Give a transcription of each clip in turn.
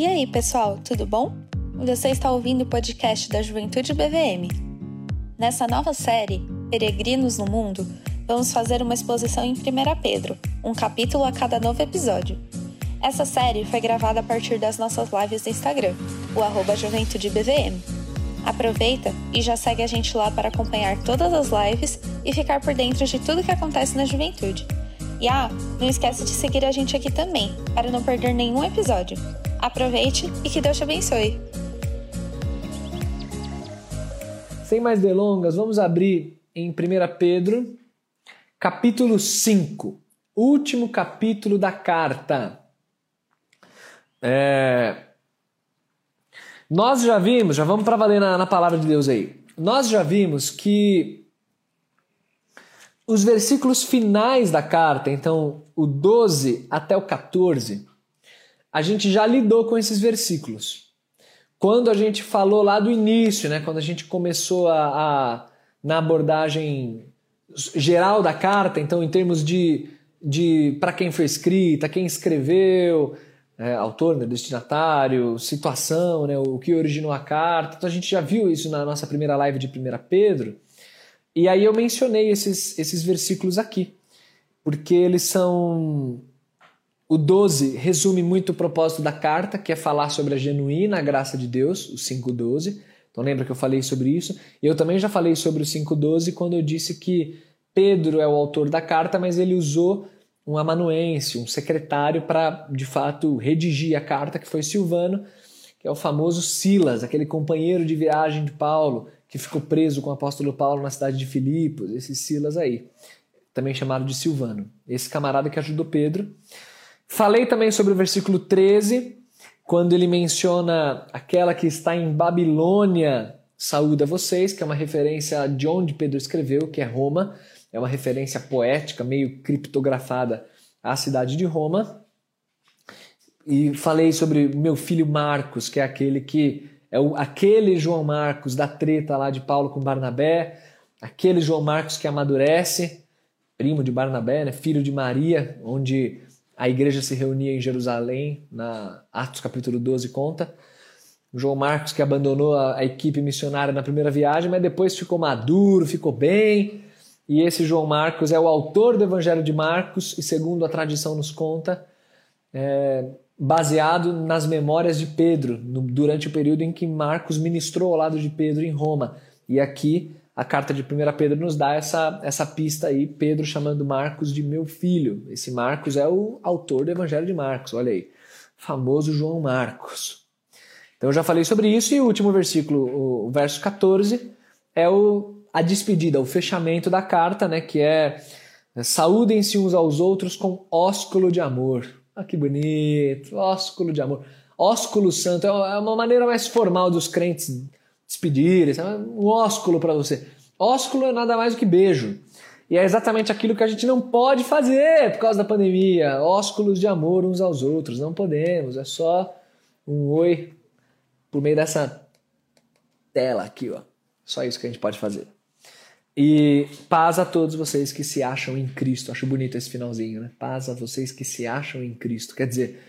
E aí, pessoal, tudo bom? Você está ouvindo o podcast da Juventude BVM. Nessa nova série, Peregrinos no Mundo, vamos fazer uma exposição em 1 Pedro, um capítulo a cada novo episódio. Essa série foi gravada a partir das nossas lives no Instagram, o arroba JuventudeBVM. Aproveita e já segue a gente lá para acompanhar todas as lives e ficar por dentro de tudo que acontece na juventude. E ah, não esquece de seguir a gente aqui também, para não perder nenhum episódio. Aproveite e que Deus te abençoe. Sem mais delongas, vamos abrir em 1 Pedro, capítulo 5, último capítulo da carta. É... Nós já vimos, já vamos para valer na, na palavra de Deus aí. Nós já vimos que os versículos finais da carta, então o 12 até o 14, a gente já lidou com esses versículos. Quando a gente falou lá do início, né, quando a gente começou a, a na abordagem geral da carta, então em termos de, de para quem foi escrita, quem escreveu, é, autor, né, destinatário, situação, né, o que originou a carta. Então a gente já viu isso na nossa primeira live de 1 Pedro. E aí eu mencionei esses, esses versículos aqui, porque eles são o 12 resume muito o propósito da carta, que é falar sobre a genuína graça de Deus, o 5.12. Então lembra que eu falei sobre isso? E eu também já falei sobre o 5.12 quando eu disse que Pedro é o autor da carta, mas ele usou um amanuense, um secretário para, de fato, redigir a carta, que foi Silvano, que é o famoso Silas, aquele companheiro de viagem de Paulo, que ficou preso com o apóstolo Paulo na cidade de Filipos, esse Silas aí, também chamado de Silvano. Esse camarada que ajudou Pedro. Falei também sobre o versículo 13, quando ele menciona aquela que está em Babilônia saúda vocês, que é uma referência de onde Pedro escreveu, que é Roma, é uma referência poética, meio criptografada à cidade de Roma. E falei sobre meu filho Marcos, que é aquele que é o, aquele João Marcos da treta lá de Paulo com Barnabé, aquele João Marcos que amadurece, primo de Barnabé, né, filho de Maria, onde a igreja se reunia em Jerusalém, na Atos capítulo 12 conta. João Marcos que abandonou a, a, equipe missionária na primeira viagem, mas depois ficou maduro, ficou bem. E esse João Marcos é o autor do Evangelho de Marcos e, segundo a tradição nos conta, é, baseado nas memórias de Pedro, no, durante o período em que Marcos ministrou ao lado de Pedro em Roma. E aqui a carta de 1 Pedro nos dá essa, essa pista aí, Pedro chamando Marcos de meu filho. Esse Marcos é o autor do Evangelho de Marcos, olha aí. Famoso João Marcos. Então eu já falei sobre isso e o último versículo, o verso 14, é o, a despedida, o fechamento da carta, né, que é saúdem-se uns aos outros com ósculo de amor. Ah, que bonito, ósculo de amor. Ósculo santo é uma maneira mais formal dos crentes despedir, é um ósculo para você. Ósculo é nada mais do que beijo. E é exatamente aquilo que a gente não pode fazer por causa da pandemia. Ósculos de amor uns aos outros. Não podemos. É só um oi por meio dessa tela aqui, ó. Só isso que a gente pode fazer. E paz a todos vocês que se acham em Cristo. Acho bonito esse finalzinho, né? Paz a vocês que se acham em Cristo. Quer dizer,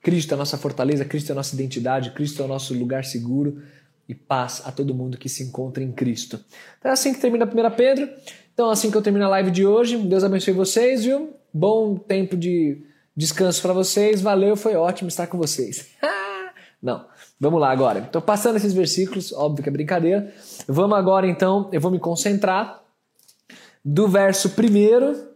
Cristo é a nossa fortaleza, Cristo é a nossa identidade, Cristo é o nosso lugar seguro e paz a todo mundo que se encontra em Cristo. Então é assim que termina a 1 Pedro. Então assim que eu termino a live de hoje. Deus abençoe vocês, viu? Bom tempo de descanso para vocês. Valeu, foi ótimo estar com vocês. Não, vamos lá agora. Estou passando esses versículos, óbvio que é brincadeira. Vamos agora então, eu vou me concentrar do verso 1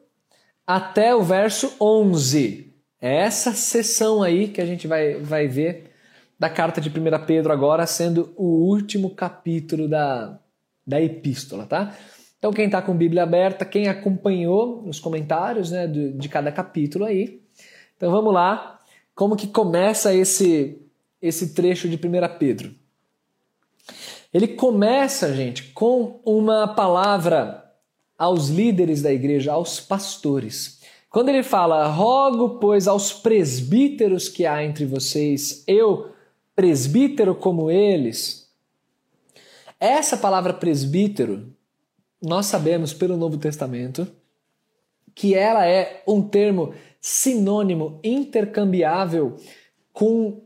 até o verso 11. É essa sessão aí que a gente vai, vai ver da carta de 1 Pedro agora sendo o último capítulo da, da epístola, tá? Então quem está com Bíblia aberta, quem acompanhou os comentários né, de, de cada capítulo aí. Então vamos lá, como que começa esse, esse trecho de 1 Pedro? Ele começa, gente, com uma palavra aos líderes da igreja, aos pastores. Quando ele fala, rogo, pois, aos presbíteros que há entre vocês, eu, presbítero como eles. Essa palavra presbítero, nós sabemos pelo Novo Testamento que ela é um termo sinônimo intercambiável com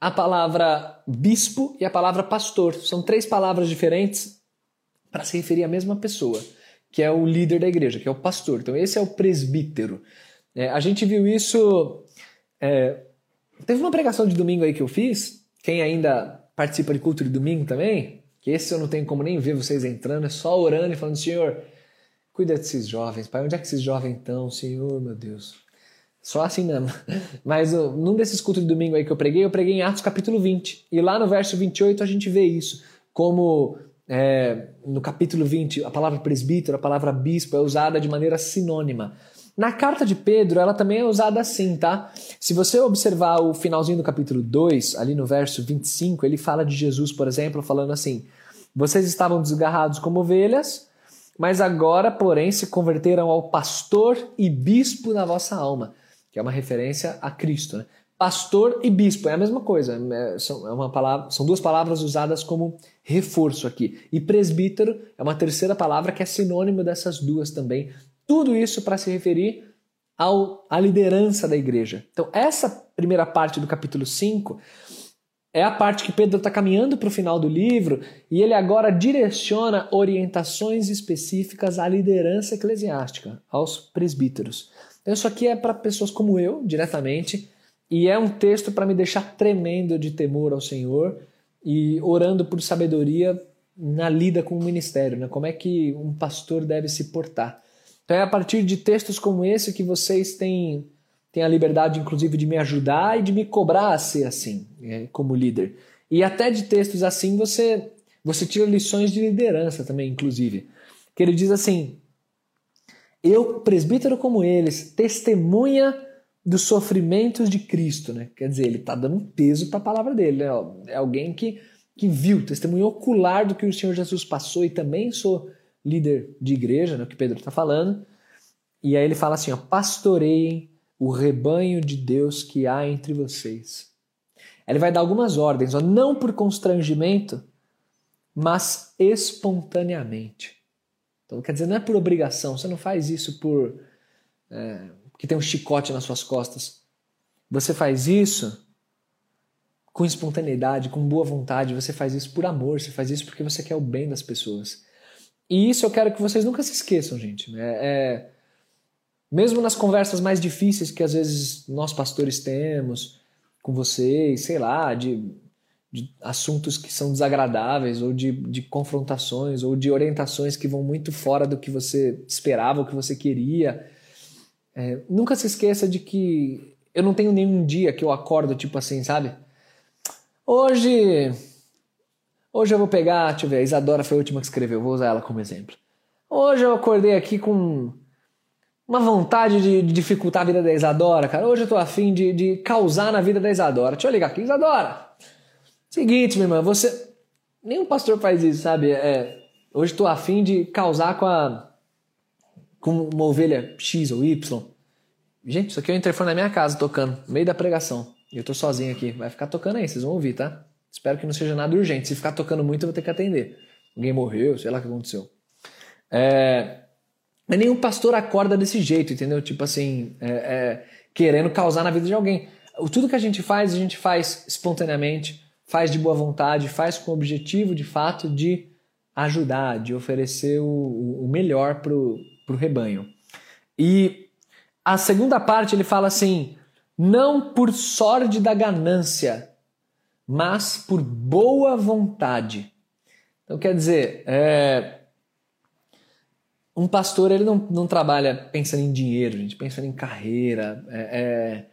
a palavra bispo e a palavra pastor. São três palavras diferentes para se referir à mesma pessoa, que é o líder da igreja, que é o pastor. Então, esse é o presbítero. É, a gente viu isso. É, teve uma pregação de domingo aí que eu fiz. Quem ainda participa de culto de domingo também, que esse eu não tenho como nem ver vocês entrando, é só orando e falando: Senhor, cuida desses jovens, Pai. Onde é que esses jovens estão, Senhor, meu Deus? Só assim mesmo. Mas num desses cultos de domingo aí que eu preguei, eu preguei em Atos capítulo 20. E lá no verso 28 a gente vê isso. Como é, no capítulo 20 a palavra presbítero, a palavra bispo é usada de maneira sinônima. Na carta de Pedro, ela também é usada assim, tá? Se você observar o finalzinho do capítulo 2, ali no verso 25, ele fala de Jesus, por exemplo, falando assim: Vocês estavam desgarrados como ovelhas, mas agora, porém, se converteram ao pastor e bispo na vossa alma que é uma referência a Cristo. Né? Pastor e bispo é a mesma coisa, é, é uma palavra, são duas palavras usadas como reforço aqui. E presbítero é uma terceira palavra que é sinônimo dessas duas também. Tudo isso para se referir ao, à liderança da igreja. Então, essa primeira parte do capítulo 5 é a parte que Pedro está caminhando para o final do livro e ele agora direciona orientações específicas à liderança eclesiástica, aos presbíteros. Então, isso aqui é para pessoas como eu, diretamente, e é um texto para me deixar tremendo de temor ao Senhor e orando por sabedoria na lida com o ministério, né? como é que um pastor deve se portar. Então é a partir de textos como esse que vocês têm, têm a liberdade, inclusive, de me ajudar e de me cobrar a ser assim, né? como líder. E até de textos assim você, você tira lições de liderança também, inclusive. Que ele diz assim: eu, presbítero como eles, testemunha dos sofrimentos de Cristo, né? Quer dizer, ele está dando um peso para a palavra dele, né? É alguém que, que viu, testemunho ocular do que o Senhor Jesus passou e também sou líder de igreja, né? Que Pedro está falando. E aí ele fala assim, ó, pastoreiem o rebanho de Deus que há entre vocês. Ele vai dar algumas ordens, ó, não por constrangimento, mas espontaneamente. Então, quer dizer, não é por obrigação, você não faz isso por. É, que tem um chicote nas suas costas. Você faz isso com espontaneidade, com boa vontade, você faz isso por amor, você faz isso porque você quer o bem das pessoas. E isso eu quero que vocês nunca se esqueçam, gente. É, é, mesmo nas conversas mais difíceis que às vezes nós pastores temos com vocês, sei lá, de de assuntos que são desagradáveis, ou de, de confrontações, ou de orientações que vão muito fora do que você esperava, o que você queria. É, nunca se esqueça de que eu não tenho nenhum dia que eu acordo tipo assim, sabe? Hoje. Hoje eu vou pegar, deixa eu ver, a Isadora foi a última que escreveu, vou usar ela como exemplo. Hoje eu acordei aqui com uma vontade de, dificultar a vida da Isadora, cara. Hoje eu tô afim de, de causar na vida da Isadora. Deixa eu ligar aqui, Isadora! Seguinte, minha irmã, você. Nenhum pastor faz isso, sabe? É, hoje estou afim de causar com a. com uma ovelha X ou Y. Gente, isso aqui é o interfone na minha casa tocando, no meio da pregação. E eu tô sozinho aqui. Vai ficar tocando aí, vocês vão ouvir, tá? Espero que não seja nada urgente. Se ficar tocando muito, eu vou ter que atender. Alguém morreu, sei lá o que aconteceu. É... Mas nenhum pastor acorda desse jeito, entendeu? Tipo assim, é, é... querendo causar na vida de alguém. Tudo que a gente faz, a gente faz espontaneamente faz de boa vontade, faz com o objetivo de fato de ajudar, de oferecer o, o melhor para o rebanho. E a segunda parte ele fala assim: não por sorte da ganância, mas por boa vontade. Então quer dizer, é, um pastor ele não, não trabalha pensando em dinheiro, gente pensando em carreira. É, é,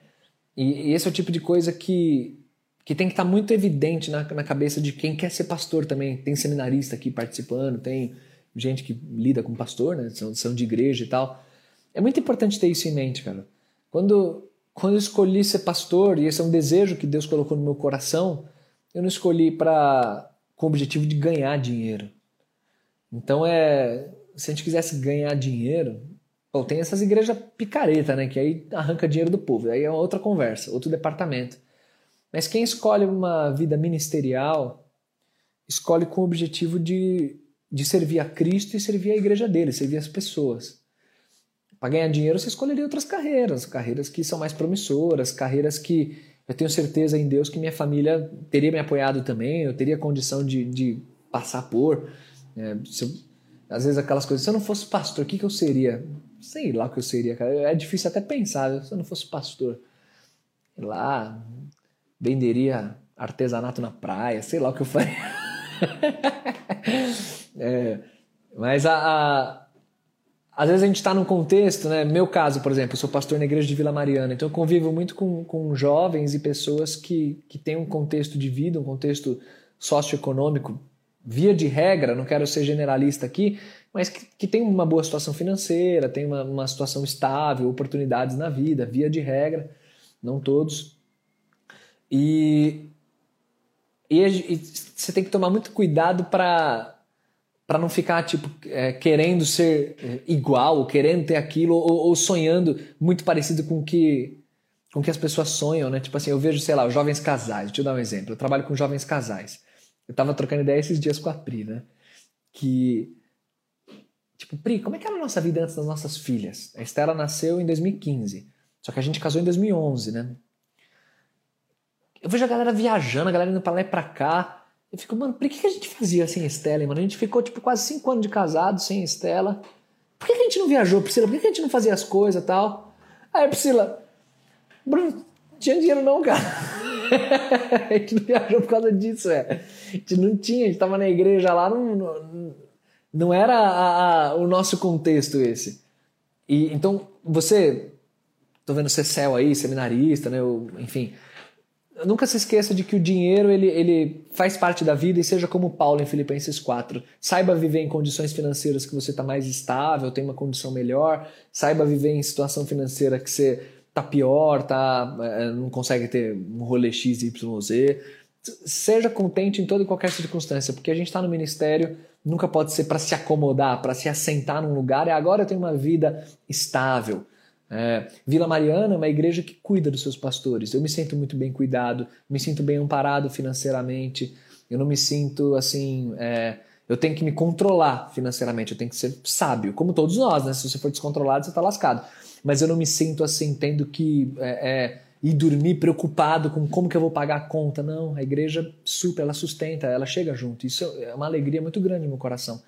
e, e esse é o tipo de coisa que que tem que estar tá muito evidente na, na cabeça de quem quer ser pastor também. Tem seminarista aqui participando, tem gente que lida com pastor, né? São, são de igreja e tal. É muito importante ter isso em mente, cara. Quando, quando eu escolhi ser pastor, e esse é um desejo que Deus colocou no meu coração, eu não escolhi para com o objetivo de ganhar dinheiro. Então é, se a gente quisesse ganhar dinheiro, bom, tem essas igrejas picareta, né, que aí arranca dinheiro do povo. Aí é outra conversa, outro departamento. Mas quem escolhe uma vida ministerial, escolhe com o objetivo de, de servir a Cristo e servir a igreja dele, servir as pessoas. Para ganhar dinheiro, você escolheria outras carreiras, carreiras que são mais promissoras, carreiras que eu tenho certeza em Deus que minha família teria me apoiado também, eu teria condição de, de passar por. É, eu, às vezes aquelas coisas, se eu não fosse pastor, o que, que eu seria? Sei lá o que eu seria, cara. É difícil até pensar, se eu não fosse pastor. Lá, venderia artesanato na praia, sei lá o que eu faria. é, mas a, a, às vezes a gente está num contexto, né? Meu caso, por exemplo, eu sou pastor na igreja de Vila Mariana, então eu convivo muito com, com jovens e pessoas que, que têm um contexto de vida, um contexto socioeconômico, via de regra, não quero ser generalista aqui, mas que, que tem uma boa situação financeira, tem uma, uma situação estável, oportunidades na vida, via de regra, não todos. E, e, e você tem que tomar muito cuidado para para não ficar tipo é, querendo ser é, igual, querendo ter aquilo, ou, ou, sonhando muito parecido com que com que as pessoas sonham, né? Tipo assim, eu vejo, sei lá, jovens casais. Deixa eu dar um exemplo. Eu trabalho com jovens casais. Eu tava trocando ideia esses dias com a Pri, né? Que tipo, Pri, como é que era a nossa vida antes das nossas filhas? A Estela nasceu em 2015. Só que a gente casou em 2011, né? Eu vejo a galera viajando, a galera indo pra lá e pra cá. Eu fico, mano, por que, a gente fazia sem Estela, mano? A gente ficou, tipo, quase cinco anos de casado sem Estela. Por que, a gente não viajou, Priscila? Por que, a gente não fazia as coisas e tal? Aí, Priscila, Bruno, não tinha dinheiro não, cara. a gente não viajou por causa disso, é. A gente não tinha, a gente tava na igreja lá, não, não, não era a, a, o nosso contexto esse. E, então, você, tô vendo você céu aí, seminarista, né, enfim nunca se esqueça de que o dinheiro ele, ele faz parte da vida e seja como Paulo em Filipenses 4. Saiba viver em condições financeiras que você está mais estável, tem uma condição melhor. Saiba viver em situação financeira que você tá pior, tá, é, não consegue ter um rolê X, Y, Z. Seja contente em toda e qualquer circunstância, porque a gente está no ministério, nunca pode ser para se acomodar, para se assentar num lugar e agora eu tenho uma vida estável. É, Vila Mariana é uma igreja que cuida dos seus pastores. Eu me sinto muito bem cuidado, me sinto bem amparado financeiramente. Eu não me sinto assim. É, eu tenho que me controlar financeiramente, eu tenho que ser sábio, como todos nós, né? Se você for descontrolado, você está lascado. Mas eu não me sinto assim, tendo que é, é, ir dormir preocupado com como que eu vou pagar a conta. Não, a igreja super, ela sustenta, ela chega junto. Isso é uma alegria muito grande no meu coração.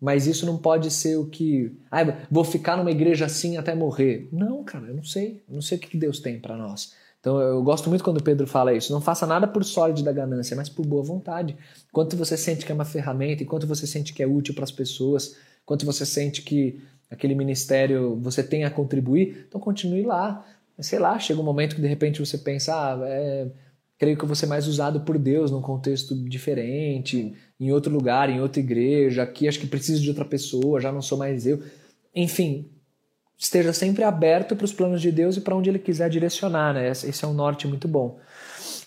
Mas isso não pode ser o que. Ah, vou ficar numa igreja assim até morrer. Não, cara, eu não sei. Eu não sei o que Deus tem para nós. Então eu gosto muito quando Pedro fala isso. Não faça nada por sólido da ganância, mas por boa vontade. Enquanto você sente que é uma ferramenta, enquanto você sente que é útil para as pessoas, enquanto você sente que aquele ministério você tem a contribuir, então continue lá. Sei lá, chega um momento que de repente você pensa, ah, é, creio que eu vou ser mais usado por Deus num contexto diferente, em outro lugar, em outra igreja, aqui acho que preciso de outra pessoa, já não sou mais eu. Enfim, esteja sempre aberto para os planos de Deus e para onde Ele quiser direcionar, né? Esse é um norte muito bom.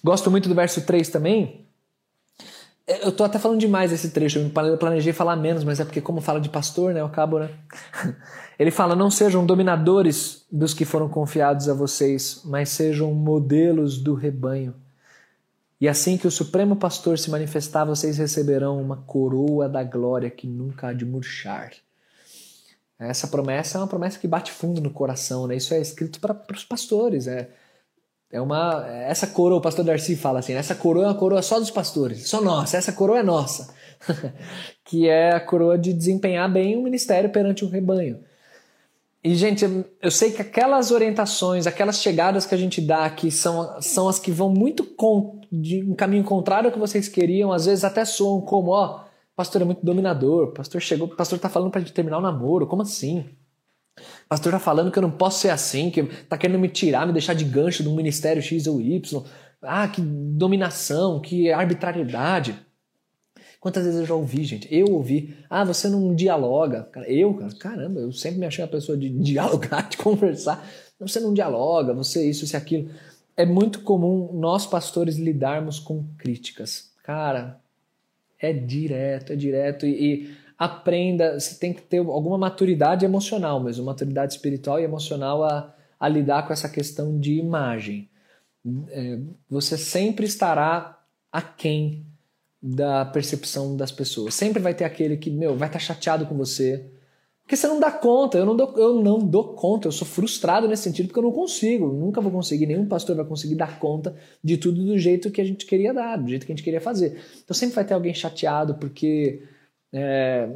Gosto muito do verso 3 também. Eu tô até falando demais esse trecho, eu planejei falar menos, mas é porque como fala de pastor, né, eu acabo, né? Ele fala: "Não sejam dominadores dos que foram confiados a vocês, mas sejam modelos do rebanho." E assim que o Supremo Pastor se manifestar, vocês receberão uma coroa da glória que nunca há de murchar. Essa promessa é uma promessa que bate fundo no coração, né? Isso é escrito para os pastores. É, é uma, essa coroa, o pastor Darcy fala assim: essa coroa é uma coroa só dos pastores, só nossa, essa coroa é nossa. que é a coroa de desempenhar bem o ministério perante o rebanho. E, gente, eu sei que aquelas orientações, aquelas chegadas que a gente dá aqui são, são as que vão muito com, de um caminho contrário ao que vocês queriam, às vezes até soam como, ó, pastor é muito dominador, pastor chegou, pastor tá falando pra gente terminar o namoro, como assim? Pastor tá falando que eu não posso ser assim, que tá querendo me tirar, me deixar de gancho do ministério X ou Y. Ah, que dominação, que arbitrariedade. Quantas vezes eu já ouvi, gente? Eu ouvi, ah, você não dialoga. Eu, cara, caramba, eu sempre me achei uma pessoa de dialogar, de conversar. Você não dialoga, você isso, isso e aquilo. É muito comum nós pastores lidarmos com críticas. Cara, é direto, é direto. E, e aprenda, você tem que ter alguma maturidade emocional mesmo, maturidade espiritual e emocional a, a lidar com essa questão de imagem. É, você sempre estará aquém da percepção das pessoas. Sempre vai ter aquele que, meu, vai estar tá chateado com você, Porque você não dá conta, eu não dou, eu não dou conta, eu sou frustrado nesse sentido porque eu não consigo, nunca vou conseguir, nenhum pastor vai conseguir dar conta de tudo do jeito que a gente queria dar, do jeito que a gente queria fazer. Então sempre vai ter alguém chateado porque é,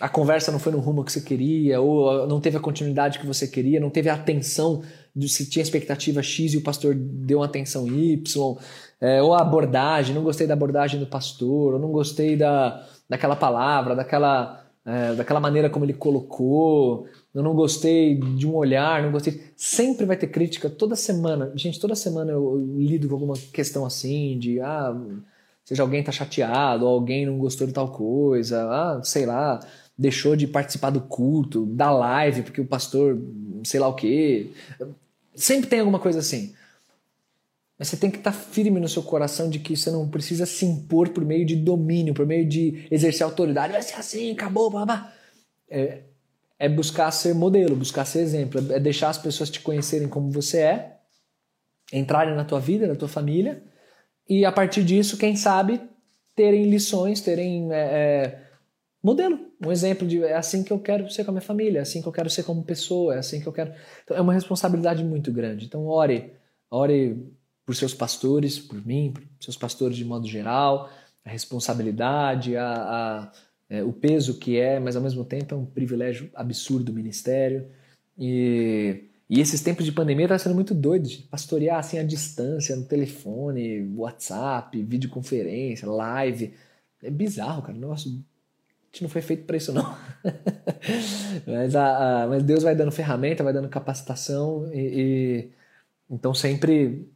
a conversa não foi no rumo que você queria, ou não teve a continuidade que você queria, não teve a atenção de se tinha expectativa X e o pastor deu uma atenção Y, é, ou a abordagem, não gostei da abordagem do pastor, ou não gostei da, daquela palavra, daquela é, daquela maneira como ele colocou, eu não gostei de um olhar, não gostei. Sempre vai ter crítica toda semana. Gente, toda semana eu, eu lido com alguma questão assim, de ah, seja alguém tá chateado, ou alguém não gostou de tal coisa, ah, sei lá, deixou de participar do culto, da live, porque o pastor, sei lá o quê. Sempre tem alguma coisa assim. Mas você tem que estar firme no seu coração de que você não precisa se impor por meio de domínio, por meio de exercer autoridade. Vai ser assim, acabou, blá. É, é buscar ser modelo, buscar ser exemplo, é deixar as pessoas te conhecerem como você é, entrarem na tua vida, na tua família, e a partir disso, quem sabe, terem lições, terem é, é, modelo, um exemplo de é assim que eu quero ser com a minha família, é assim que eu quero ser como pessoa, é assim que eu quero. Então, é uma responsabilidade muito grande. Então, ore, ore por seus pastores, por mim, por seus pastores de modo geral, a responsabilidade, a, a é, o peso que é, mas ao mesmo tempo é um privilégio absurdo o ministério. E, e esses tempos de pandemia está sendo muito doido, de pastorear assim à distância, no telefone, WhatsApp, videoconferência, live. É bizarro, cara. Nossa, a gente não foi feito para isso, não. mas, a, a, mas Deus vai dando ferramenta, vai dando capacitação e, e então sempre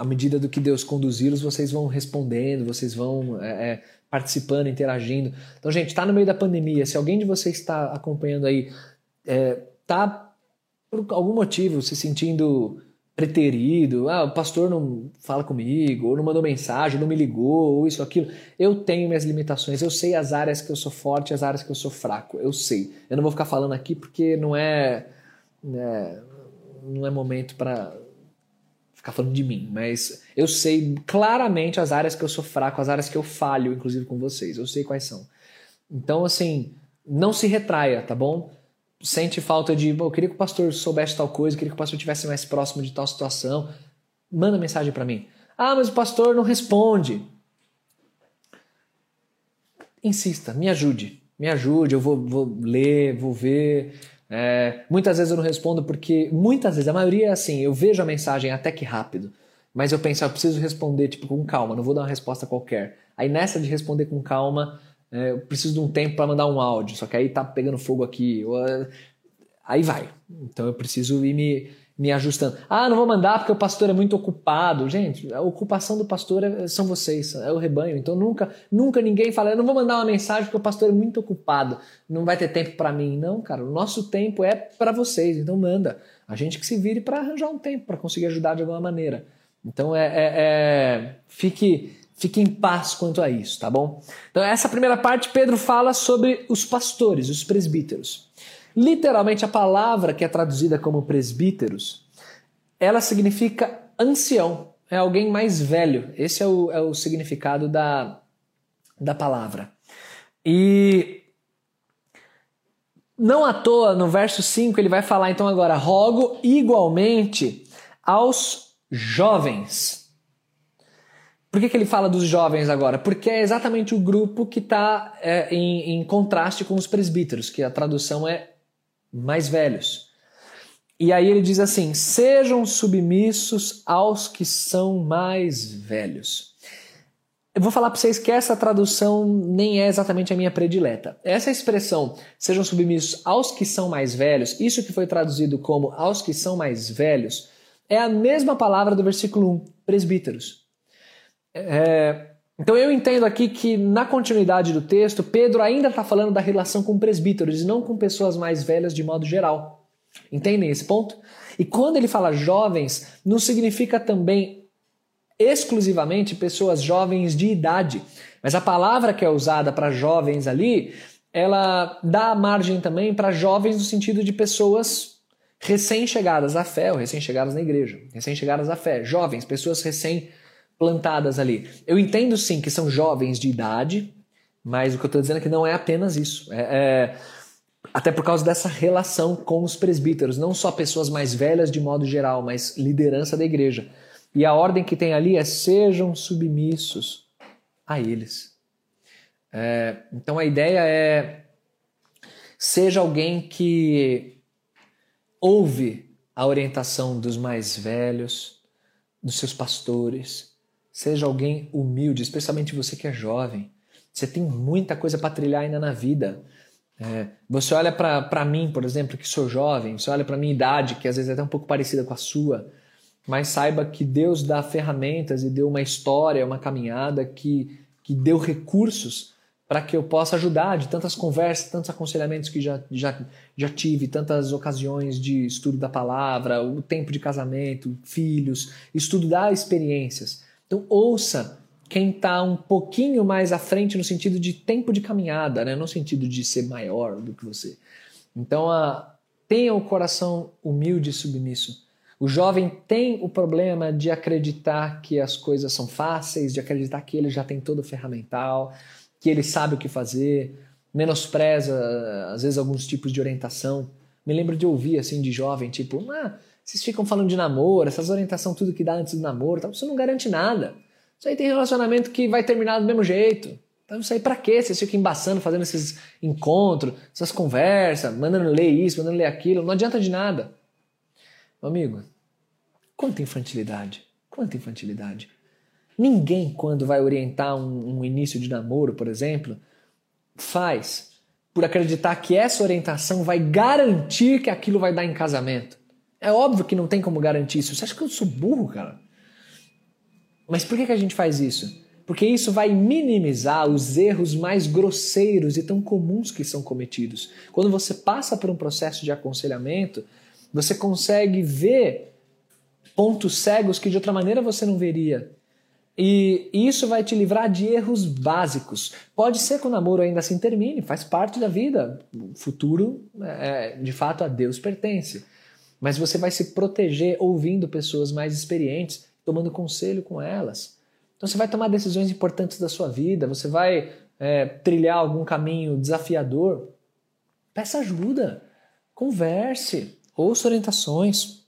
à medida do que Deus conduzi-los, vocês vão respondendo, vocês vão é, é, participando, interagindo. Então, gente, está no meio da pandemia. Se alguém de vocês está acompanhando aí, está é, por algum motivo se sentindo preterido, ah, o pastor não fala comigo, ou não mandou mensagem, não me ligou, ou isso, aquilo. Eu tenho minhas limitações, eu sei as áreas que eu sou forte, as áreas que eu sou fraco, eu sei. Eu não vou ficar falando aqui porque não é, é não é momento para ficar falando de mim, mas eu sei claramente as áreas que eu sou fraco, as áreas que eu falho, inclusive com vocês. Eu sei quais são. Então, assim, não se retraia, tá bom? Sente falta de, eu queria que o pastor soubesse tal coisa, queria que o pastor estivesse mais próximo de tal situação. Manda mensagem para mim. Ah, mas o pastor não responde. Insista, me ajude. Me ajude, eu vou, vou ler, vou ver. É, muitas vezes eu não respondo porque, muitas vezes, a maioria é assim, eu vejo a mensagem até que rápido, mas eu penso, ah, eu preciso responder tipo com calma, não vou dar uma resposta qualquer. Aí nessa de responder com calma, é, eu preciso de um tempo para mandar um áudio, só que aí tá pegando fogo aqui, aí vai. Então eu preciso ir me me ajustando. Ah, não vou mandar porque o pastor é muito ocupado. Gente, a ocupação do pastor é, são vocês, é o rebanho. Então nunca, nunca ninguém fala, eu não vou mandar uma mensagem porque o pastor é muito ocupado, não vai ter tempo para mim. Não, cara, o nosso tempo é para vocês, então manda. A gente que se vire para arranjar um tempo para conseguir ajudar de alguma maneira. Então é, é, é, fique fique em paz quanto a isso, tá bom? Então essa primeira parte Pedro fala sobre os pastores, os presbíteros. Literalmente, a palavra que é traduzida como presbíteros, ela significa ancião, é alguém mais velho. Esse é o, é o significado da, da palavra. E não à toa, no verso 5, ele vai falar então agora: rogo igualmente aos jovens. Por que, que ele fala dos jovens agora? Porque é exatamente o grupo que está é, em, em contraste com os presbíteros, que a tradução é mais velhos. E aí ele diz assim: sejam submissos aos que são mais velhos. Eu vou falar para vocês que essa tradução nem é exatamente a minha predileta. Essa expressão, sejam submissos aos que são mais velhos, isso que foi traduzido como aos que são mais velhos, é a mesma palavra do versículo 1, presbíteros. É, então eu entendo aqui que na continuidade do texto, Pedro ainda está falando da relação com presbíteros e não com pessoas mais velhas de modo geral. Entendem esse ponto? E quando ele fala jovens, não significa também exclusivamente pessoas jovens de idade. Mas a palavra que é usada para jovens ali, ela dá margem também para jovens no sentido de pessoas recém-chegadas à fé, ou recém-chegadas na igreja, recém-chegadas à fé, jovens, pessoas recém plantadas ali. Eu entendo sim que são jovens de idade, mas o que eu estou dizendo é que não é apenas isso. É, é, Até por causa dessa relação com os presbíteros, não só pessoas mais velhas de modo geral, mas liderança da igreja. E a ordem que tem ali é sejam submissos a eles. É, então a ideia é seja alguém que ouve a orientação dos mais velhos, dos seus pastores, seja alguém humilde, especialmente você que é jovem. Você tem muita coisa para trilhar ainda na vida. É, você olha para mim, por exemplo, que sou jovem, você olha para minha idade, que às vezes é até um pouco parecida com a sua, mas saiba que Deus dá ferramentas e deu uma história, uma caminhada que, que deu recursos para que eu possa ajudar de tantas conversas, tantos aconselhamentos que já, já, já tive, tantas ocasiões de estudo da palavra, o tempo de casamento, filhos, estudo das experiências. Então, ouça quem está um pouquinho mais à frente no sentido de tempo de caminhada, né? no sentido de ser maior do que você. Então, a, tenha o coração humilde e submisso. O jovem tem o problema de acreditar que as coisas são fáceis, de acreditar que ele já tem todo o ferramental, que ele sabe o que fazer, menospreza às vezes alguns tipos de orientação. Me lembro de ouvir assim de jovem, tipo, ah, vocês ficam falando de namoro, essas orientação tudo que dá antes do namoro, isso não garante nada. Isso aí tem relacionamento que vai terminar do mesmo jeito. Então isso aí pra quê? Vocês ficam embaçando, fazendo esses encontros, essas conversas, mandando ler isso, mandando ler aquilo, não adianta de nada. Meu amigo, quanta infantilidade, quanta infantilidade. Ninguém, quando vai orientar um, um início de namoro, por exemplo, faz por acreditar que essa orientação vai garantir que aquilo vai dar em casamento. É óbvio que não tem como garantir isso. Você acha que eu sou burro, cara? Mas por que, que a gente faz isso? Porque isso vai minimizar os erros mais grosseiros e tão comuns que são cometidos. Quando você passa por um processo de aconselhamento, você consegue ver pontos cegos que de outra maneira você não veria. E isso vai te livrar de erros básicos. Pode ser que o namoro ainda assim termine, faz parte da vida. O futuro, é, de fato, a Deus pertence. Mas você vai se proteger ouvindo pessoas mais experientes, tomando conselho com elas. Então você vai tomar decisões importantes da sua vida, você vai é, trilhar algum caminho desafiador. Peça ajuda, converse, ouça orientações,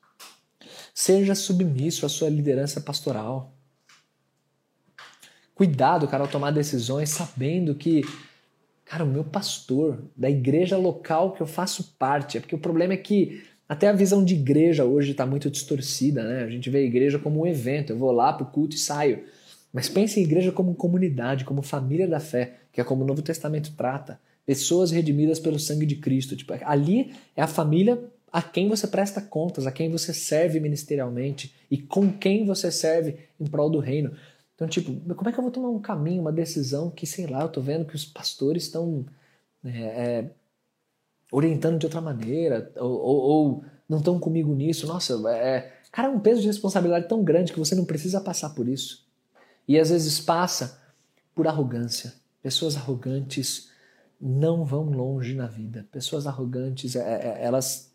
seja submisso à sua liderança pastoral. Cuidado, cara, ao tomar decisões sabendo que, cara, o meu pastor da igreja local que eu faço parte, é porque o problema é que até a visão de igreja hoje está muito distorcida, né? A gente vê a igreja como um evento, eu vou lá pro culto e saio. Mas pense em igreja como comunidade, como família da fé, que é como o Novo Testamento trata. Pessoas redimidas pelo sangue de Cristo. Tipo, ali é a família a quem você presta contas, a quem você serve ministerialmente e com quem você serve em prol do reino. Então, tipo, como é que eu vou tomar um caminho, uma decisão que, sei lá, eu tô vendo que os pastores estão é, é, orientando de outra maneira, ou, ou, ou não estão comigo nisso. Nossa, é, cara, é um peso de responsabilidade tão grande que você não precisa passar por isso. E às vezes passa por arrogância. Pessoas arrogantes não vão longe na vida. Pessoas arrogantes, é, é, elas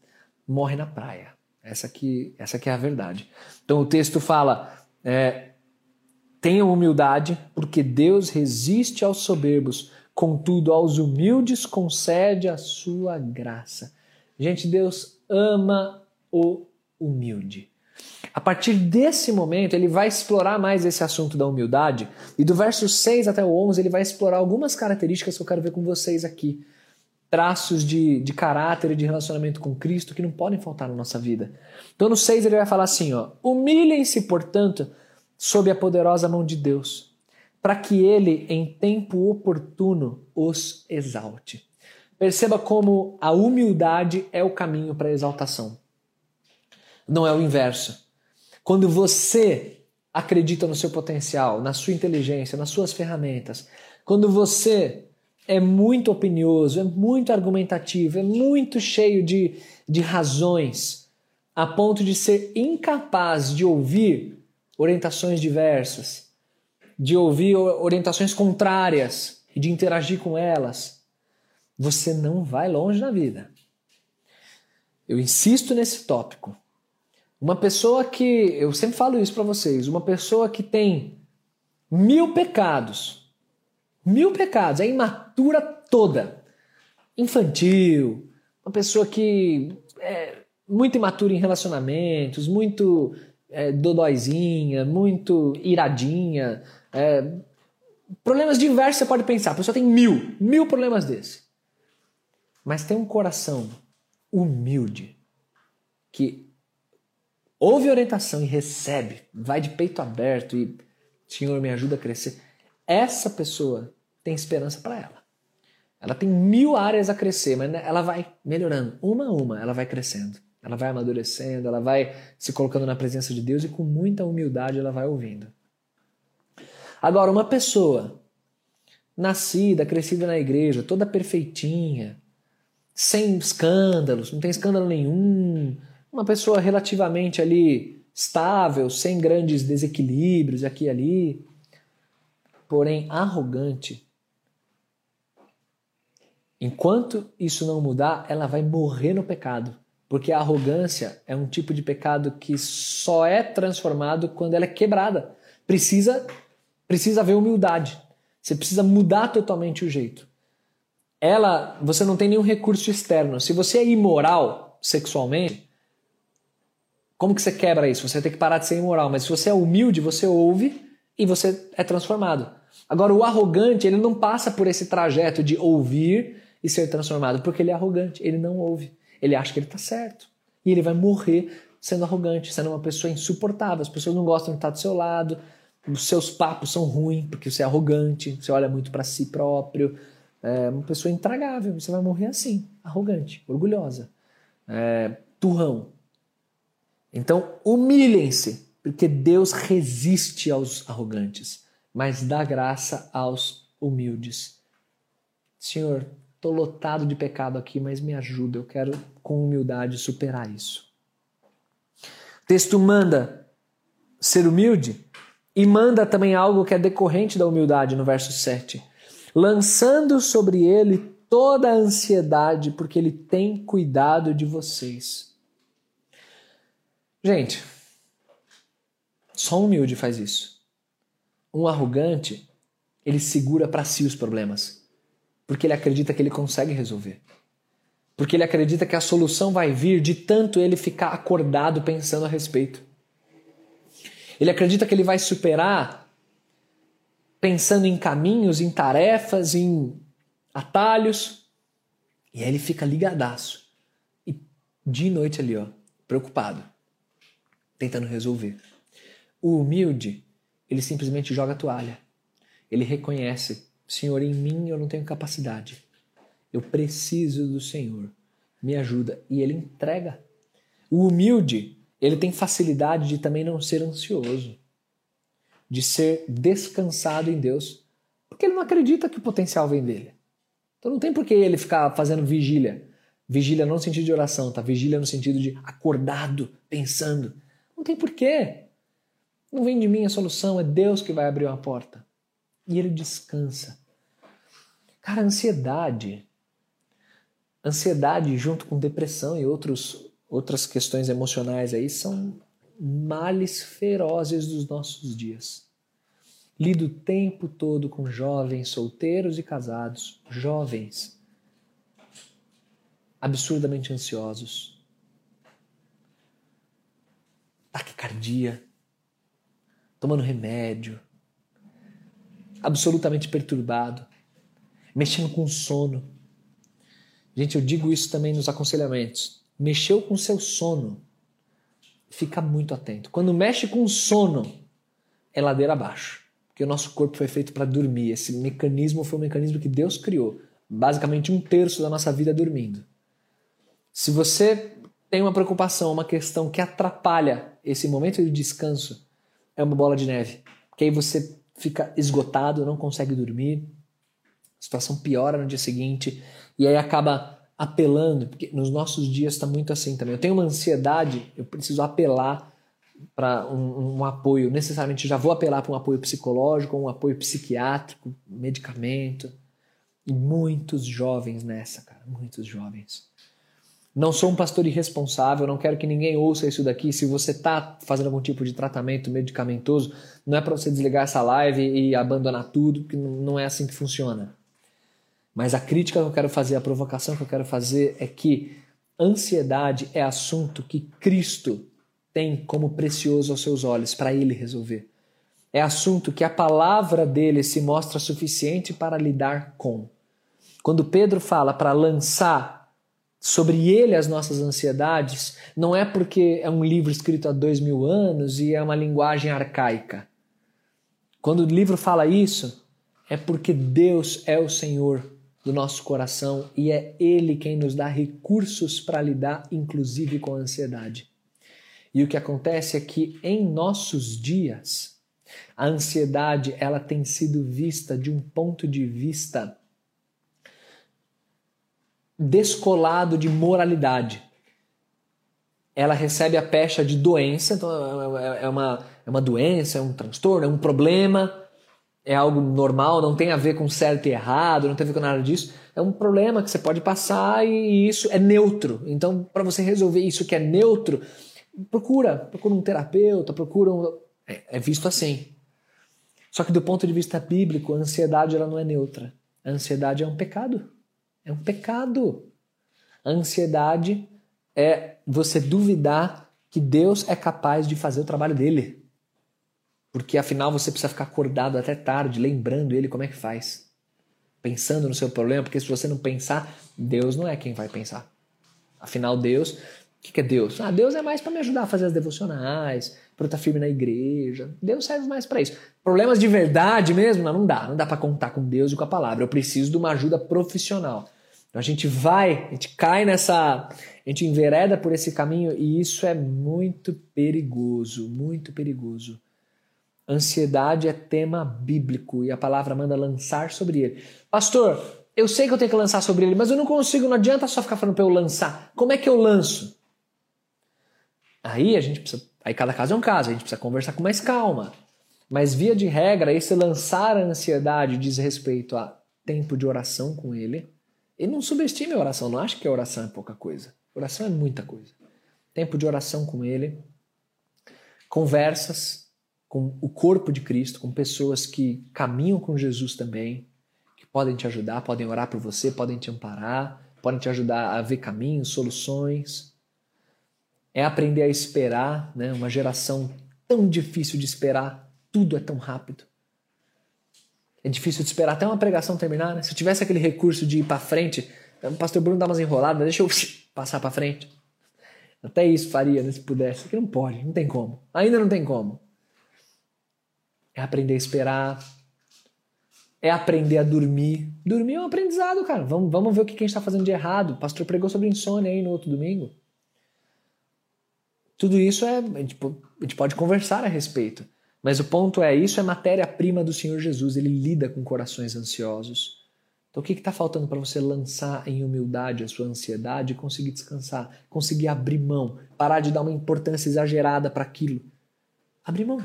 morrem na praia. Essa aqui, essa aqui é a verdade. Então o texto fala: é, Tenham humildade, porque Deus resiste aos soberbos, contudo aos humildes concede a sua graça. Gente, Deus ama o humilde. A partir desse momento, ele vai explorar mais esse assunto da humildade, e do verso 6 até o 11, ele vai explorar algumas características que eu quero ver com vocês aqui. Traços de, de caráter e de relacionamento com Cristo que não podem faltar na nossa vida. Então, no 6, ele vai falar assim: ó, humilhem-se, portanto, sob a poderosa mão de Deus, para que ele, em tempo oportuno, os exalte. Perceba como a humildade é o caminho para a exaltação. Não é o inverso. Quando você acredita no seu potencial, na sua inteligência, nas suas ferramentas, quando você é muito opinioso, é muito argumentativo, é muito cheio de, de razões, a ponto de ser incapaz de ouvir orientações diversas, de ouvir orientações contrárias e de interagir com elas, você não vai longe na vida. Eu insisto nesse tópico. Uma pessoa que, eu sempre falo isso para vocês, uma pessoa que tem mil pecados, mil pecados, é imatura toda, infantil, uma pessoa que é muito imatura em relacionamentos, muito é, dodóizinha, muito iradinha. É, problemas diversos você pode pensar. A pessoa tem mil, mil problemas desse. Mas tem um coração humilde que ouve orientação e recebe, vai de peito aberto e Senhor me ajuda a crescer. Essa pessoa tem esperança para ela. Ela tem mil áreas a crescer, mas ela vai melhorando, uma a uma, ela vai crescendo. Ela vai amadurecendo, ela vai se colocando na presença de Deus e com muita humildade ela vai ouvindo. Agora, uma pessoa nascida, crescida na igreja, toda perfeitinha, sem escândalos, não tem escândalo nenhum, uma pessoa relativamente ali estável, sem grandes desequilíbrios aqui e ali, porém arrogante. Enquanto isso não mudar, ela vai morrer no pecado. Porque a arrogância é um tipo de pecado que só é transformado quando ela é quebrada. Precisa precisa haver humildade. Você precisa mudar totalmente o jeito. Ela, você não tem nenhum recurso externo. Se você é imoral sexualmente, como que você quebra isso? Você tem que parar de ser imoral. Mas se você é humilde, você ouve e você é transformado. Agora, o arrogante, ele não passa por esse trajeto de ouvir e ser transformado, porque ele é arrogante, ele não ouve. Ele acha que ele está certo. E ele vai morrer sendo arrogante, sendo uma pessoa insuportável. As pessoas não gostam de estar do seu lado, os seus papos são ruins, porque você é arrogante, você olha muito para si próprio. É uma pessoa intragável, você vai morrer assim, arrogante, orgulhosa, é, turrão. Então, humilhem-se, porque Deus resiste aos arrogantes, mas dá graça aos humildes. Senhor, estou lotado de pecado aqui, mas me ajuda, eu quero com humildade superar isso. O texto manda ser humilde e manda também algo que é decorrente da humildade no verso 7. Lançando sobre ele toda a ansiedade, porque ele tem cuidado de vocês. Gente, só um humilde faz isso. Um arrogante, ele segura para si os problemas, porque ele acredita que ele consegue resolver. Porque ele acredita que a solução vai vir de tanto ele ficar acordado pensando a respeito. Ele acredita que ele vai superar pensando em caminhos, em tarefas, em atalhos. E aí ele fica ligadaço. E de noite ali, ó, preocupado, tentando resolver. O humilde, ele simplesmente joga a toalha. Ele reconhece: Senhor, em mim eu não tenho capacidade. Eu preciso do Senhor. Me ajuda. E ele entrega. O humilde, ele tem facilidade de também não ser ansioso, de ser descansado em Deus, porque ele não acredita que o potencial vem dele. Então não tem por que ele ficar fazendo vigília. Vigília não no sentido de oração, tá? Vigília no sentido de acordado, pensando. Não tem porquê. Não vem de mim a solução, é Deus que vai abrir uma porta. E ele descansa. Cara, ansiedade. Ansiedade junto com depressão e outros outras questões emocionais aí são males ferozes dos nossos dias. Lido o tempo todo com jovens solteiros e casados, jovens absurdamente ansiosos, taquicardia, tomando remédio, absolutamente perturbado, mexendo com sono. Gente, eu digo isso também nos aconselhamentos mexeu com seu sono, fica muito atento. Quando mexe com sono, é ladeira abaixo. Porque o nosso corpo foi feito para dormir. Esse mecanismo foi um mecanismo que Deus criou. Basicamente, um terço da nossa vida dormindo. Se você tem uma preocupação, uma questão que atrapalha esse momento de descanso, é uma bola de neve. Porque aí você fica esgotado, não consegue dormir, a situação piora no dia seguinte, e aí acaba apelando, porque nos nossos dias está muito assim também. Eu tenho uma ansiedade, eu preciso apelar para um, um, apoio, necessariamente já vou apelar para um apoio psicológico, um apoio psiquiátrico, medicamento. E muitos jovens nessa, cara, muitos jovens. Não sou um pastor irresponsável, não quero que ninguém ouça isso daqui. Se você está fazendo algum tipo de tratamento medicamentoso, não é para você desligar essa live e abandonar tudo, porque não é assim que funciona. Mas a crítica que eu quero fazer, a provocação que eu quero fazer é que ansiedade é assunto que Cristo tem como precioso aos seus olhos para ele resolver. É assunto que a palavra dele se mostra suficiente para lidar com. Quando Pedro fala para lançar sobre ele as nossas ansiedades, não é porque é um livro escrito há dois mil anos e é uma linguagem arcaica. Quando o livro fala isso, é porque Deus é o Senhor do nosso coração e é Ele quem nos dá recursos para lidar, inclusive com a ansiedade. E o que acontece é que em nossos dias, a ansiedade ela tem sido vista de um ponto de vista descolado de moralidade. Ela recebe a pecha de doença, então é, é, é uma, é uma doença, é um transtorno, é um problema, é algo normal, não tem a ver com certo e errado, não tem a ver com nada disso. É um problema que você pode passar e isso é neutro. Então, para você resolver isso que é neutro, procura, procura um terapeuta, procura um... É, é visto assim. Só que do ponto de vista bíblico, a ansiedade ela não é neutra. A ansiedade é um pecado. É um pecado. A ansiedade é você duvidar que Deus é capaz de fazer o trabalho dele. Porque afinal você precisa ficar acordado até tarde, lembrando ele como é que faz. Pensando no seu problema, porque se você não pensar, Deus não é quem vai pensar. Afinal, Deus o que, que é Deus? Ah, Deus é mais para me ajudar a fazer as devocionais, para eu estar firme na igreja. Deus serve mais para isso. Problemas de verdade mesmo, não, não dá. Não dá para contar com Deus e com a palavra. Eu preciso de uma ajuda profissional. Então a gente vai, a gente cai nessa, a gente envereda por esse caminho e isso é muito perigoso, muito perigoso. Ansiedade é tema bíblico e a palavra manda lançar sobre ele. Pastor, eu sei que eu tenho que lançar sobre ele, mas eu não consigo, não adianta só ficar falando para eu lançar. Como é que eu lanço? Aí a gente precisa. Aí cada caso é um caso, a gente precisa conversar com mais calma. Mas via de regra, esse lançar a ansiedade diz respeito a tempo de oração com ele. E não subestime a oração, não acho que a oração é pouca coisa. Oração é muita coisa. Tempo de oração com ele, conversas com o corpo de Cristo, com pessoas que caminham com Jesus também, que podem te ajudar, podem orar por você, podem te amparar, podem te ajudar a ver caminhos, soluções é aprender a esperar, né? Uma geração tão difícil de esperar, tudo é tão rápido. É difícil de esperar até uma pregação terminar, né? Se eu tivesse aquele recurso de ir para frente, o pastor Bruno dá umas enroladas, deixa eu passar para frente. Até isso faria, né, se pudesse. Aqui não pode, não tem como. Ainda não tem como. É aprender a esperar. É aprender a dormir. Dormir é um aprendizado, cara. Vamos, vamos ver o que a gente está fazendo de errado. O pastor pregou sobre insônia aí no outro domingo. Tudo isso é. A gente, a gente pode conversar a respeito. Mas o ponto é: isso é matéria-prima do Senhor Jesus. Ele lida com corações ansiosos. Então, o que está faltando para você lançar em humildade a sua ansiedade e conseguir descansar, conseguir abrir mão, parar de dar uma importância exagerada para aquilo? Abrir mão.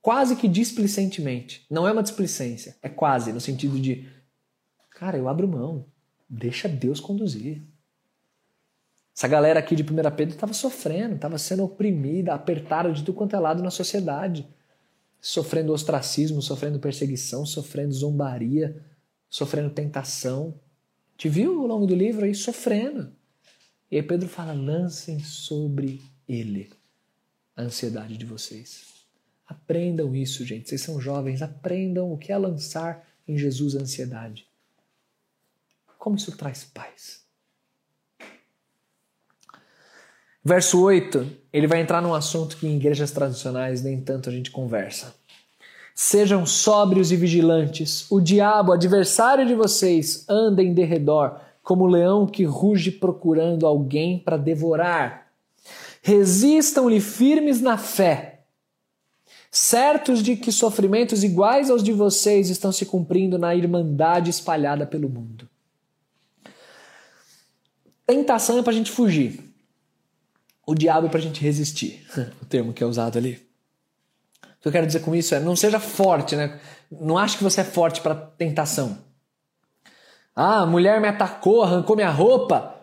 Quase que displicentemente. Não é uma displicência, é quase, no sentido de, cara, eu abro mão, deixa Deus conduzir. Essa galera aqui de 1 Pedro estava sofrendo, estava sendo oprimida, apertada de tudo quanto é lado na sociedade. Sofrendo ostracismo, sofrendo perseguição, sofrendo zombaria, sofrendo tentação. Te viu ao longo do livro aí sofrendo. E aí Pedro fala: lancem sobre ele a ansiedade de vocês. Aprendam isso, gente. Vocês são jovens, aprendam o que é lançar em Jesus a ansiedade. Como isso traz paz? Verso 8, ele vai entrar num assunto que em igrejas tradicionais nem tanto a gente conversa. Sejam sóbrios e vigilantes. O diabo, adversário de vocês, anda em derredor, como leão que ruge procurando alguém para devorar. Resistam-lhe firmes na fé, certos de que sofrimentos iguais aos de vocês estão se cumprindo na irmandade espalhada pelo mundo. Tentação é para a gente fugir o diabo para a gente resistir. o termo que é usado ali. O que eu quero dizer com isso é não seja forte, né? Não ache que você é forte para tentação. Ah, a mulher me atacou, arrancou minha roupa.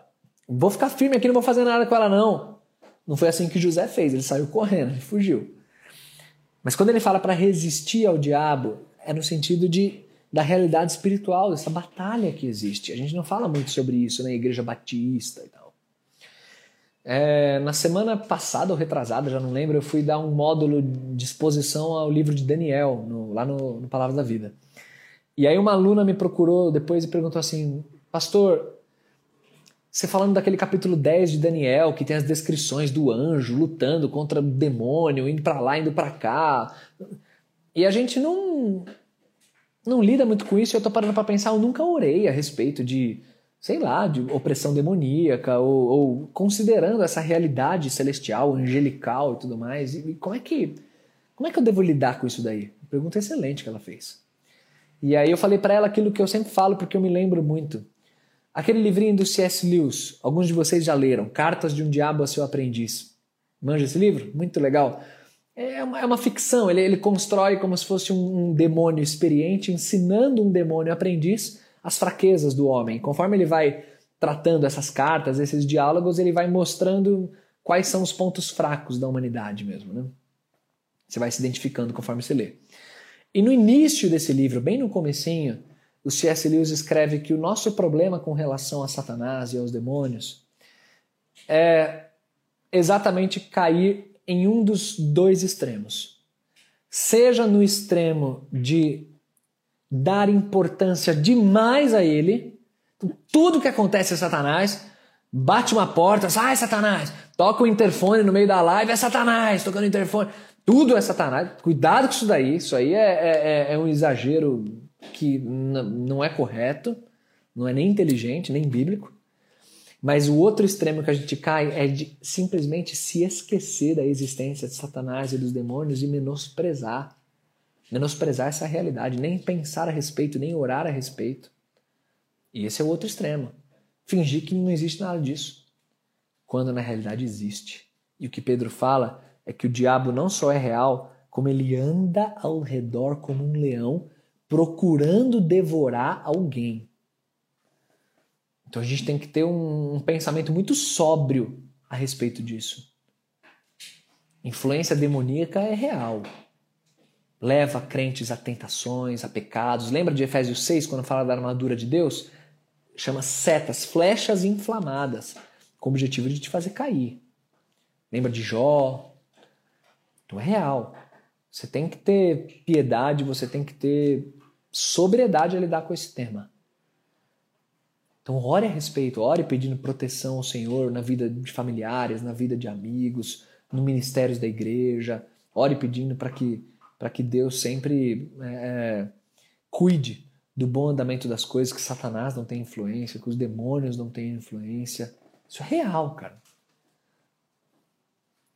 Vou ficar firme aqui, não vou fazer nada com ela não. Não foi assim que José fez, ele saiu correndo, ele fugiu. Mas quando ele fala para resistir ao diabo, é no sentido de da realidade espiritual, dessa batalha que existe. A gente não fala muito sobre isso na igreja batista. É, na semana passada ou retrasada, já não lembro, eu fui dar um módulo de exposição ao livro de Daniel, no, lá no, no Palavra da Vida. E aí uma aluna me procurou depois e perguntou assim, pastor, você falando daquele capítulo 10 de Daniel, que tem as descrições do anjo lutando contra o demônio, indo para lá, indo para cá. E a gente não não lida muito com isso, eu tô parando para pensar, eu nunca orei a respeito de, sei lá, de opressão demoníaca ou, ou considerando essa realidade celestial, angelical e tudo mais. E como é que como é que eu devo lidar com isso daí? Pergunta excelente que ela fez. E aí eu falei para ela aquilo que eu sempre falo porque eu me lembro muito. Aquele livrinho do C.S. Lewis, alguns de vocês já leram, Cartas de um Diabo a Seu Aprendiz. Manja esse livro? Muito legal. É uma, é uma ficção, ele, ele, constrói como se fosse um, um demônio experiente ensinando um demônio aprendiz as fraquezas do homem. Conforme ele vai tratando essas cartas, esses diálogos, ele vai mostrando quais são os pontos fracos da humanidade mesmo. Né? Você vai se identificando conforme você lê. E no início desse livro, bem no comecinho, o C.S. Lewis escreve que o nosso problema com relação a Satanás e aos demônios é exatamente cair em um dos dois extremos. Seja no extremo de dar importância demais a ele, então, tudo que acontece é Satanás, bate uma porta, sai Satanás, toca o interfone no meio da live, é Satanás, tocando o interfone, tudo é Satanás. Cuidado com isso daí, isso aí é, é, é, é um exagero que não é correto, não é nem inteligente, nem bíblico. Mas o outro extremo que a gente cai é de simplesmente se esquecer da existência de Satanás e dos demônios e menosprezar. Menosprezar essa realidade, nem pensar a respeito, nem orar a respeito. E esse é o outro extremo. Fingir que não existe nada disso, quando na realidade existe. E o que Pedro fala é que o diabo não só é real, como ele anda ao redor como um leão, procurando devorar alguém. Então a gente tem que ter um, pensamento muito sóbrio a respeito disso. Influência demoníaca é real. Leva crentes a tentações, a pecados. Lembra de Efésios 6, quando fala da armadura de Deus? Chama setas, flechas inflamadas, com o objetivo de te fazer cair. Lembra de Jó? Então é real. Você tem que ter piedade, você tem que ter sobriedade a lidar com esse tema. Então, ore a respeito, ore pedindo proteção ao Senhor na vida de familiares, na vida de amigos, no ministérios da igreja. Ore pedindo para que, que Deus sempre é, é, cuide do bom andamento das coisas, que Satanás não tem influência, que os demônios não têm influência. Isso é real, cara.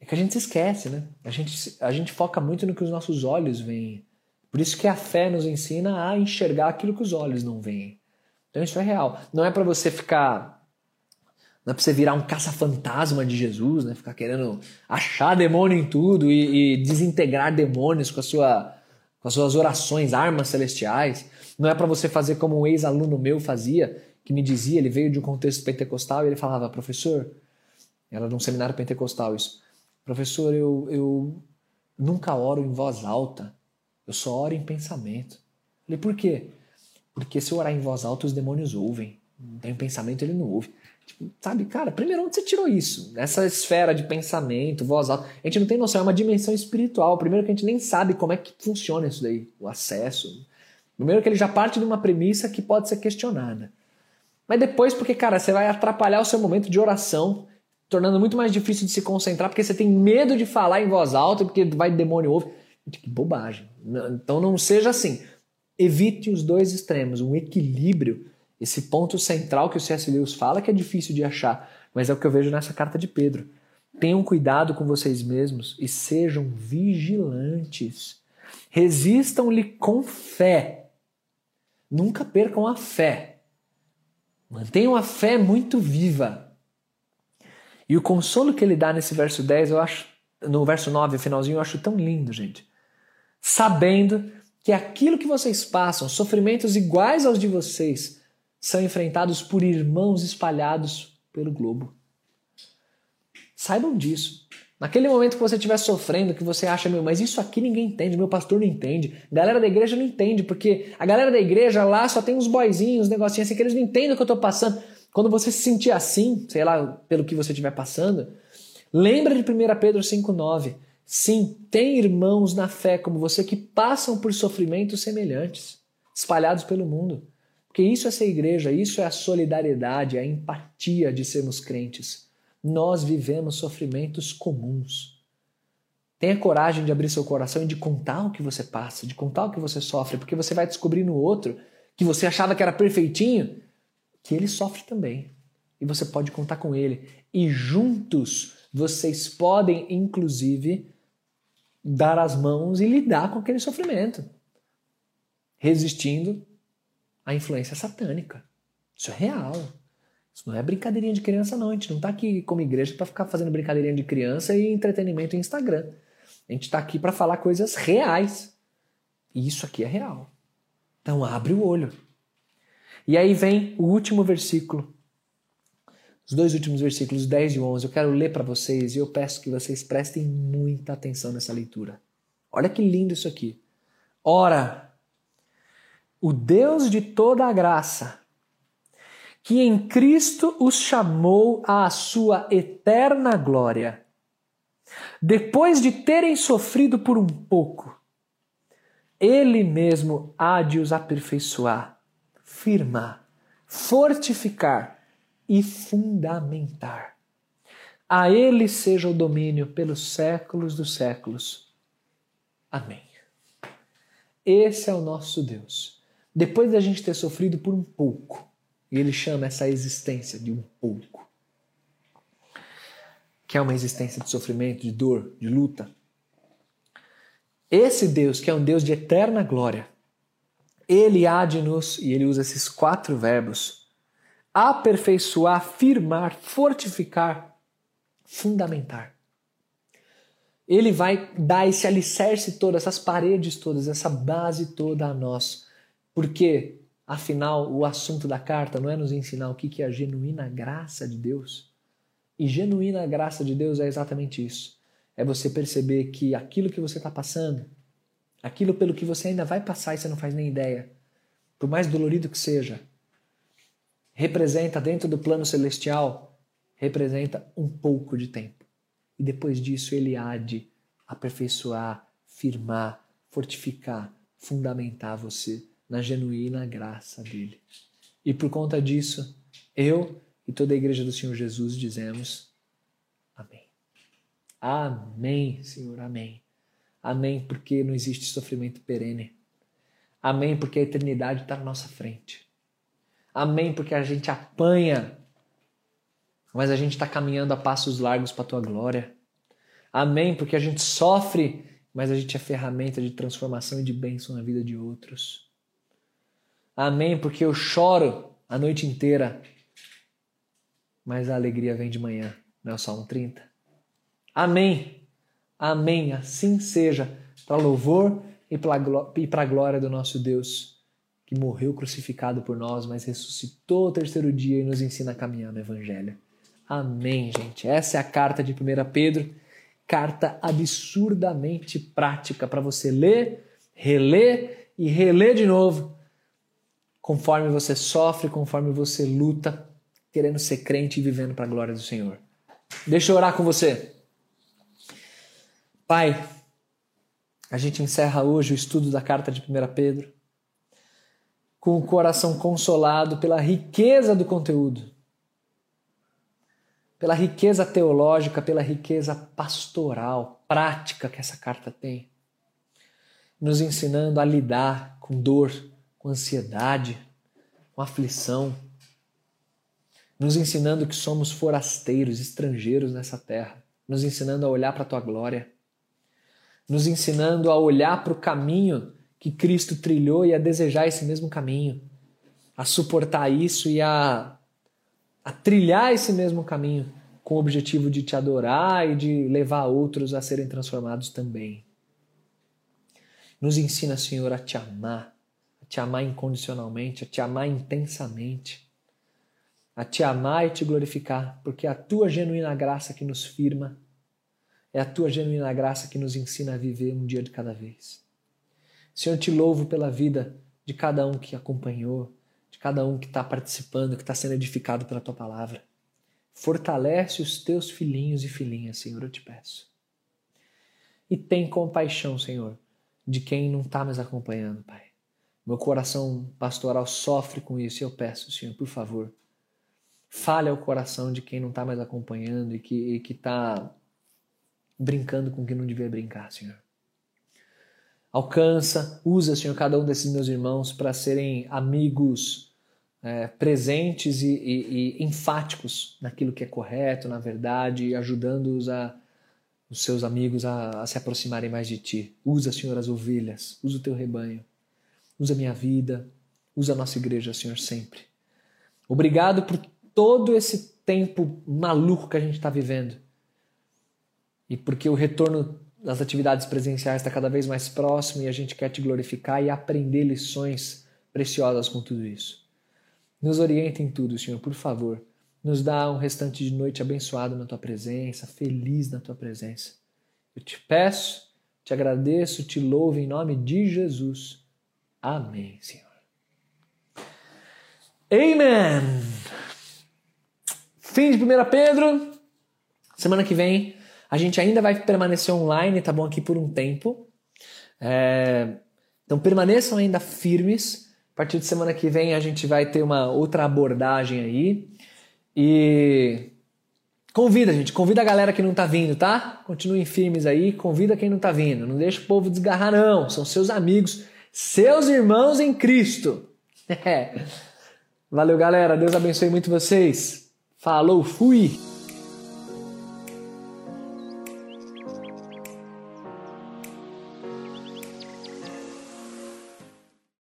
É que a gente se esquece, né? A gente, a gente foca muito no que os nossos olhos veem. Por isso que a fé nos ensina a enxergar aquilo que os olhos não veem. Então isso é real. Não é para você ficar. Não é para você virar um caça-fantasma de Jesus, né? Ficar querendo achar demônio em tudo e, e desintegrar demônios com, a sua, com as suas orações, armas celestiais. Não é para você fazer como um ex-aluno meu fazia, que me dizia, ele veio de um contexto pentecostal e ele falava, professor, era num seminário pentecostal isso, professor, eu, eu nunca oro em voz alta, eu só oro em pensamento. Falei, por quê? Porque se eu orar em voz alta, os demônios ouvem. Então, pensamento, ele não ouve. Tipo, sabe, cara, primeiro onde você tirou isso? Essa esfera de pensamento, voz alta. A gente não tem noção, é uma dimensão espiritual. Primeiro que a gente nem sabe como é que funciona isso daí, o acesso. Primeiro que ele já parte de uma premissa que pode ser questionada. Mas depois, porque, cara, você vai atrapalhar o seu momento de oração, tornando muito mais difícil de se concentrar, porque você tem medo de falar em voz alta, porque vai demônio ouve. Que bobagem. Então não seja assim. Evite os dois extremos, um equilíbrio, esse ponto central que o C.S. Lewis fala que é difícil de achar, mas é o que eu vejo nessa carta de Pedro. Tenham cuidado com vocês mesmos e sejam vigilantes. Resistam-lhe com fé. Nunca percam a fé. Mantenham a fé muito viva. E o consolo que ele dá nesse verso 10, eu acho, no verso 9, finalzinho, eu acho tão lindo, gente. Sabendo que aquilo que vocês passam, sofrimentos iguais aos de vocês, são enfrentados por irmãos espalhados pelo globo. Saibam disso. Naquele momento que você estiver sofrendo, que você acha, meu, mas isso aqui ninguém entende, meu pastor não entende, galera da igreja não entende, porque a galera da igreja lá só tem uns boizinhos, uns negocinhos assim, que eles não entendem o que eu estou passando. Quando você se sentir assim, sei lá, pelo que você estiver passando, lembra de 1 Pedro 5,9. Sim, tem irmãos na fé como você que passam por sofrimentos semelhantes, espalhados pelo mundo. Porque isso é ser igreja, isso é a solidariedade, a empatia de sermos crentes nós vivemos sofrimentos comuns. Tenha coragem de abrir seu coração e de contar o que você passa, de contar o que você sofre, porque você vai descobrir no outro que você achava que era perfeitinho, que ele sofre também. E você pode contar com ele. E juntos vocês podem, inclusive, dar as mãos e lidar com aquele sofrimento, resistindo à influência satânica. Isso é real. Isso não é brincadeirinha de criança, não. A gente não está aqui como igreja para ficar fazendo brincadeirinha de criança e entretenimento em Instagram. A gente está aqui para falar coisas reais. E isso aqui é real. Então abre o olho. E aí vem o último versículo. Os dois últimos versículos, 10 e 11. Eu quero ler para vocês e eu peço que vocês prestem muita atenção nessa leitura. Olha que lindo isso aqui. Ora, o Deus de toda a graça que em Cristo os chamou à sua eterna glória. Depois de terem sofrido por um pouco, Ele mesmo há de os aperfeiçoar, firmar, fortificar e fundamentar. A Ele seja o domínio pelos séculos dos séculos. Amém. Esse é o nosso Deus. Depois da gente ter sofrido por um pouco, e ele chama essa existência de um pouco. Que é uma existência de sofrimento, de dor, de luta. Esse Deus, que é um Deus de eterna glória, ele há de nos, e ele usa esses quatro verbos, aperfeiçoar, firmar, fortificar, fundamentar. Ele vai dar esse alicerce todo, essas paredes todas, essa base toda a nós. Porque Afinal, o assunto da carta não é nos ensinar o que é a genuína graça de Deus. E genuína graça de Deus é exatamente isso. É você perceber que aquilo que você está passando, aquilo pelo que você ainda vai passar e você não faz nem ideia, por mais dolorido que seja, representa dentro do plano celestial, representa um pouco de tempo. E depois disso ele há de aperfeiçoar, firmar, fortificar, fundamentar você na genuína graça dele. E por conta disso, eu e toda a igreja do Senhor Jesus dizemos amém. Amém, Senhor, amém. Amém, porque não existe sofrimento perene. Amém, porque a eternidade está na nossa frente. Amém, porque a gente apanha, mas a gente está caminhando a passos largos para a tua glória. Amém, porque a gente sofre, mas a gente é ferramenta de transformação e de bênção na vida de outros. Amém, porque eu choro a noite inteira, mas a alegria vem de manhã, não é o Salmo 30? Amém, amém, assim seja, para louvor e para a glória do nosso Deus, que morreu crucificado por nós, mas ressuscitou o terceiro dia e nos ensina a caminhar no Evangelho. Amém, gente. Essa é a carta de 1 Pedro, carta absurdamente prática para você ler, reler e reler de novo conforme você sofre, conforme você luta, querendo ser crente e vivendo para a glória do Senhor. Deixa eu orar com você. Pai, a gente encerra hoje o estudo da carta de 1 Pedro com o coração consolado pela riqueza do conteúdo, pela riqueza teológica, pela riqueza pastoral, prática que essa carta tem, nos ensinando a lidar com dor, com ansiedade, com aflição, nos ensinando que somos forasteiros, estrangeiros nessa terra, nos ensinando a olhar para a tua glória, nos ensinando a olhar para o caminho que Cristo trilhou e a desejar esse mesmo caminho, a suportar isso e a, a trilhar esse mesmo caminho com o objetivo de te adorar e de levar outros a serem transformados também. Nos ensina, Senhor, a te amar, te amar incondicionalmente, a te amar intensamente, a te amar e te glorificar, porque é a tua genuína graça que nos firma, É a tua genuína graça que nos ensina a viver um dia de cada vez. Senhor, te louvo pela vida de cada um que acompanhou, de cada um que está participando, que está sendo edificado pela tua palavra. Fortalece os teus filhinhos e filhinhas, Senhor, eu te peço. E tem compaixão, Senhor, de quem não está mais acompanhando, Pai. Meu coração pastoral sofre com isso e eu peço, Senhor, por favor, fale ao coração de quem não está mais acompanhando e que está brincando com quem não devia brincar, Senhor. Alcança, usa, Senhor, cada um desses meus irmãos para serem amigos é, presentes e, e, e, enfáticos naquilo que é correto, na verdade, ajudando-os a os seus amigos a, a se aproximarem mais de ti. Usa, Senhor, as ovelhas, usa o teu rebanho, usa minha vida, usa a nossa igreja, Senhor, sempre. Obrigado por todo esse tempo maluco que a gente está vivendo. E porque o retorno das atividades presenciais está cada vez mais próximo e a gente quer te glorificar e aprender lições preciosas com tudo isso. Nos orienta em tudo, Senhor, por favor. Nos dá um restante de noite abençoado na tua presença, feliz na tua presença. Eu te peço, te agradeço, te louvo em nome de Jesus. Amém, Senhor. Amen. Fim de 1 Pedro. Semana que vem a gente ainda vai permanecer online, tá bom? Aqui por um tempo. É... Então permaneçam ainda firmes. A partir de semana que vem a gente vai ter uma outra abordagem aí. E convida, gente, convida a galera que não tá vindo, tá? Continuem firmes aí, convida quem não tá vindo. Não deixa o povo desgarrar, não. São seus amigos, seus irmãos em Cristo. É. Valeu, galera. Deus abençoe muito vocês. Falou, fui!